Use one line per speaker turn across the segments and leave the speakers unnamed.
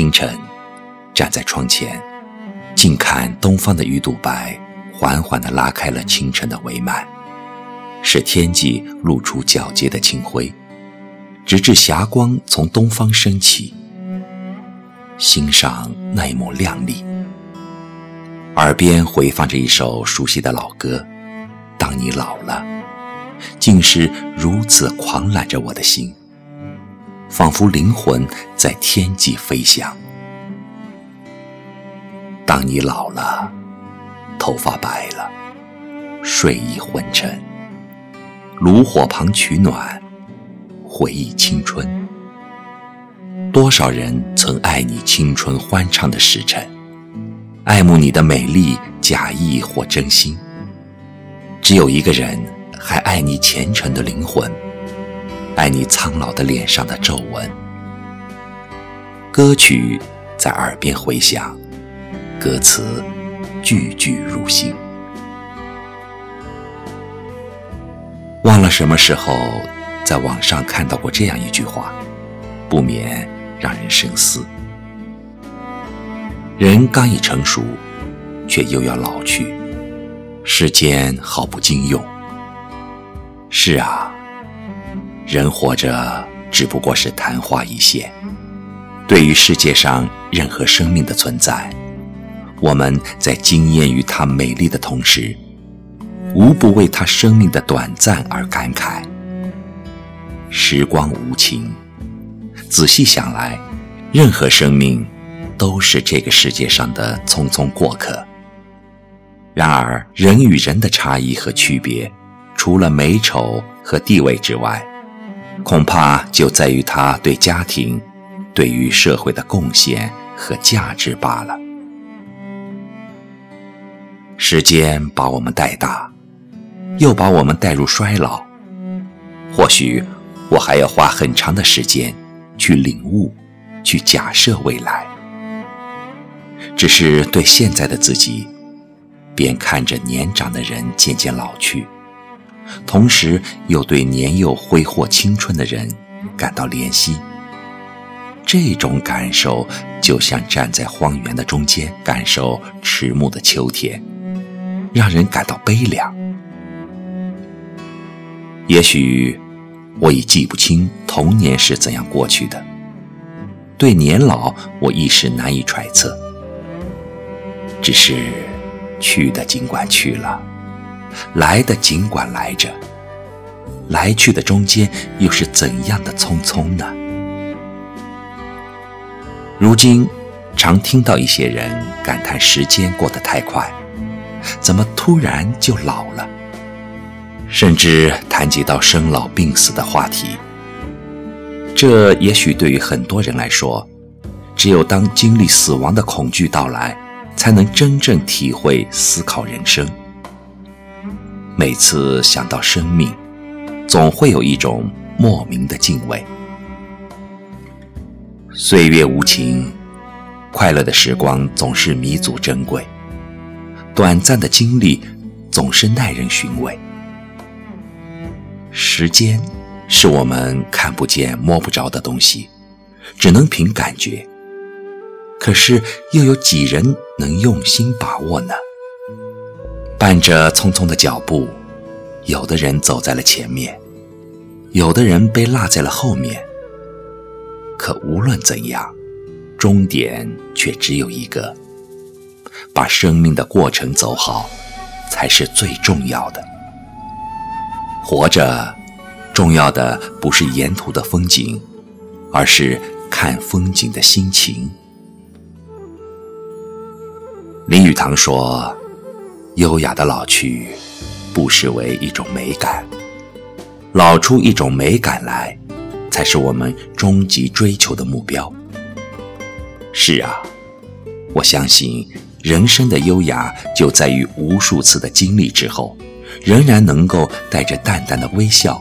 清晨，站在窗前，静看东方的鱼肚白缓缓地拉开了清晨的帷幔，使天际露出皎洁的清辉，直至霞光从东方升起。欣赏那一抹亮丽，耳边回放着一首熟悉的老歌。当你老了，竟是如此狂揽着我的心，仿佛灵魂在天际飞翔。当你老了，头发白了，睡意昏沉，炉火旁取暖，回忆青春。多少人曾爱你青春欢畅的时辰，爱慕你的美丽，假意或真心。只有一个人还爱你虔诚的灵魂，爱你苍老的脸上的皱纹。歌曲在耳边回响，歌词句句入心。忘了什么时候在网上看到过这样一句话，不免。让人深思。人刚一成熟，却又要老去，世间好不经用。是啊，人活着只不过是昙花一现。对于世界上任何生命的存在，我们在惊艳于它美丽的同时，无不为它生命的短暂而感慨。时光无情。仔细想来，任何生命都是这个世界上的匆匆过客。然而，人与人的差异和区别，除了美丑和地位之外，恐怕就在于他对家庭、对于社会的贡献和价值罢了。时间把我们带大，又把我们带入衰老。或许，我还要花很长的时间。去领悟，去假设未来，只是对现在的自己，边看着年长的人渐渐老去，同时又对年幼挥霍青春的人感到怜惜。这种感受就像站在荒原的中间，感受迟暮的秋天，让人感到悲凉。也许。我已记不清童年是怎样过去的，对年老我一时难以揣测。只是去的尽管去了，来的尽管来着，来去的中间又是怎样的匆匆呢？如今常听到一些人感叹时间过得太快，怎么突然就老了？甚至谈及到生老病死的话题，这也许对于很多人来说，只有当经历死亡的恐惧到来，才能真正体会思考人生。每次想到生命，总会有一种莫名的敬畏。岁月无情，快乐的时光总是弥足珍贵，短暂的经历总是耐人寻味。时间是我们看不见、摸不着的东西，只能凭感觉。可是，又有几人能用心把握呢？伴着匆匆的脚步，有的人走在了前面，有的人被落在了后面。可无论怎样，终点却只有一个：把生命的过程走好，才是最重要的。活着，重要的不是沿途的风景，而是看风景的心情。林语堂说：“优雅的老去，不失为一种美感。老出一种美感来，才是我们终极追求的目标。”是啊，我相信人生的优雅就在于无数次的经历之后。仍然能够带着淡淡的微笑，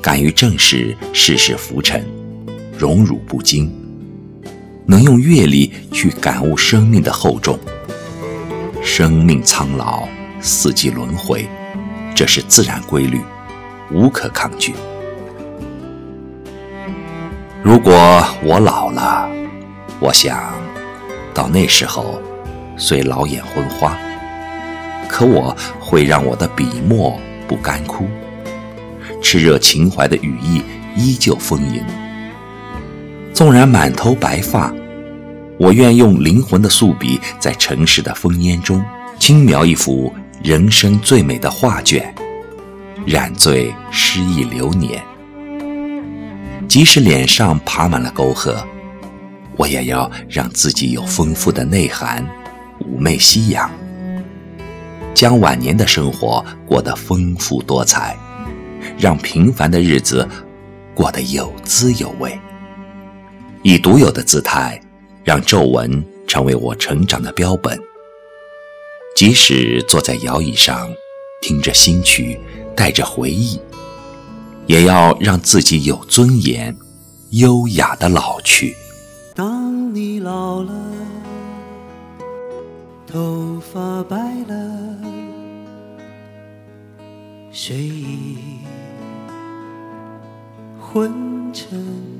敢于正视世事浮沉，荣辱不惊，能用阅历去感悟生命的厚重。生命苍老，四季轮回，这是自然规律，无可抗拒。如果我老了，我想，到那时候，虽老眼昏花，可我会让我的笔墨不干枯，炽热情怀的羽翼依旧丰盈。纵然满头白发，我愿用灵魂的素笔，在城市的烽烟中，轻描一幅人生最美的画卷，染醉诗意流年。即使脸上爬满了沟壑，我也要让自己有丰富的内涵，妩媚夕阳，将晚年的生活过得丰富多彩，让平凡的日子过得有滋有味。以独有的姿态，让皱纹成为我成长的标本。即使坐在摇椅上，听着新曲，带着回忆，也要让自己有尊严、优雅的老去。
当你老了，头发白了，睡意昏沉。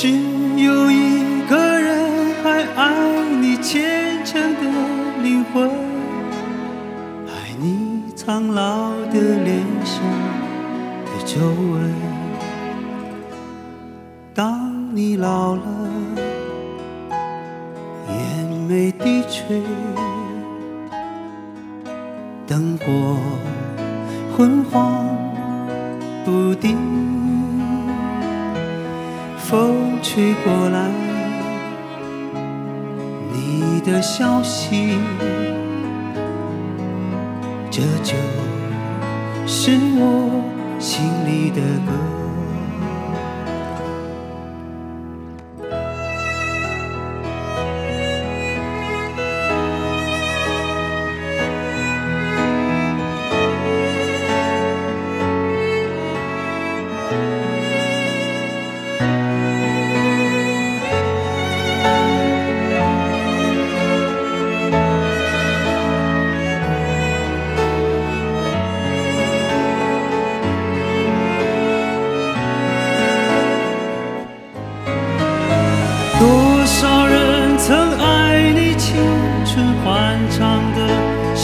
只有一个人还爱你虔诚的灵魂，爱你苍老的脸上的皱纹。当你老了，眼眉低垂，灯火昏黄不定。风吹过来，你的消息，这就是我心里的歌。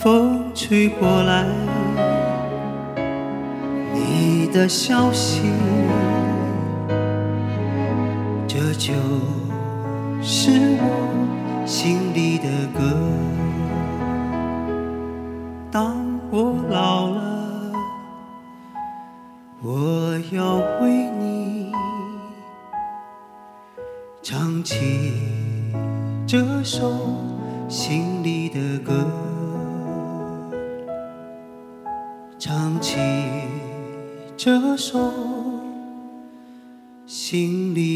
风吹过来，你的消息，这就是我心里的歌。当我老了，我要为你唱起这首心里的歌，这首心里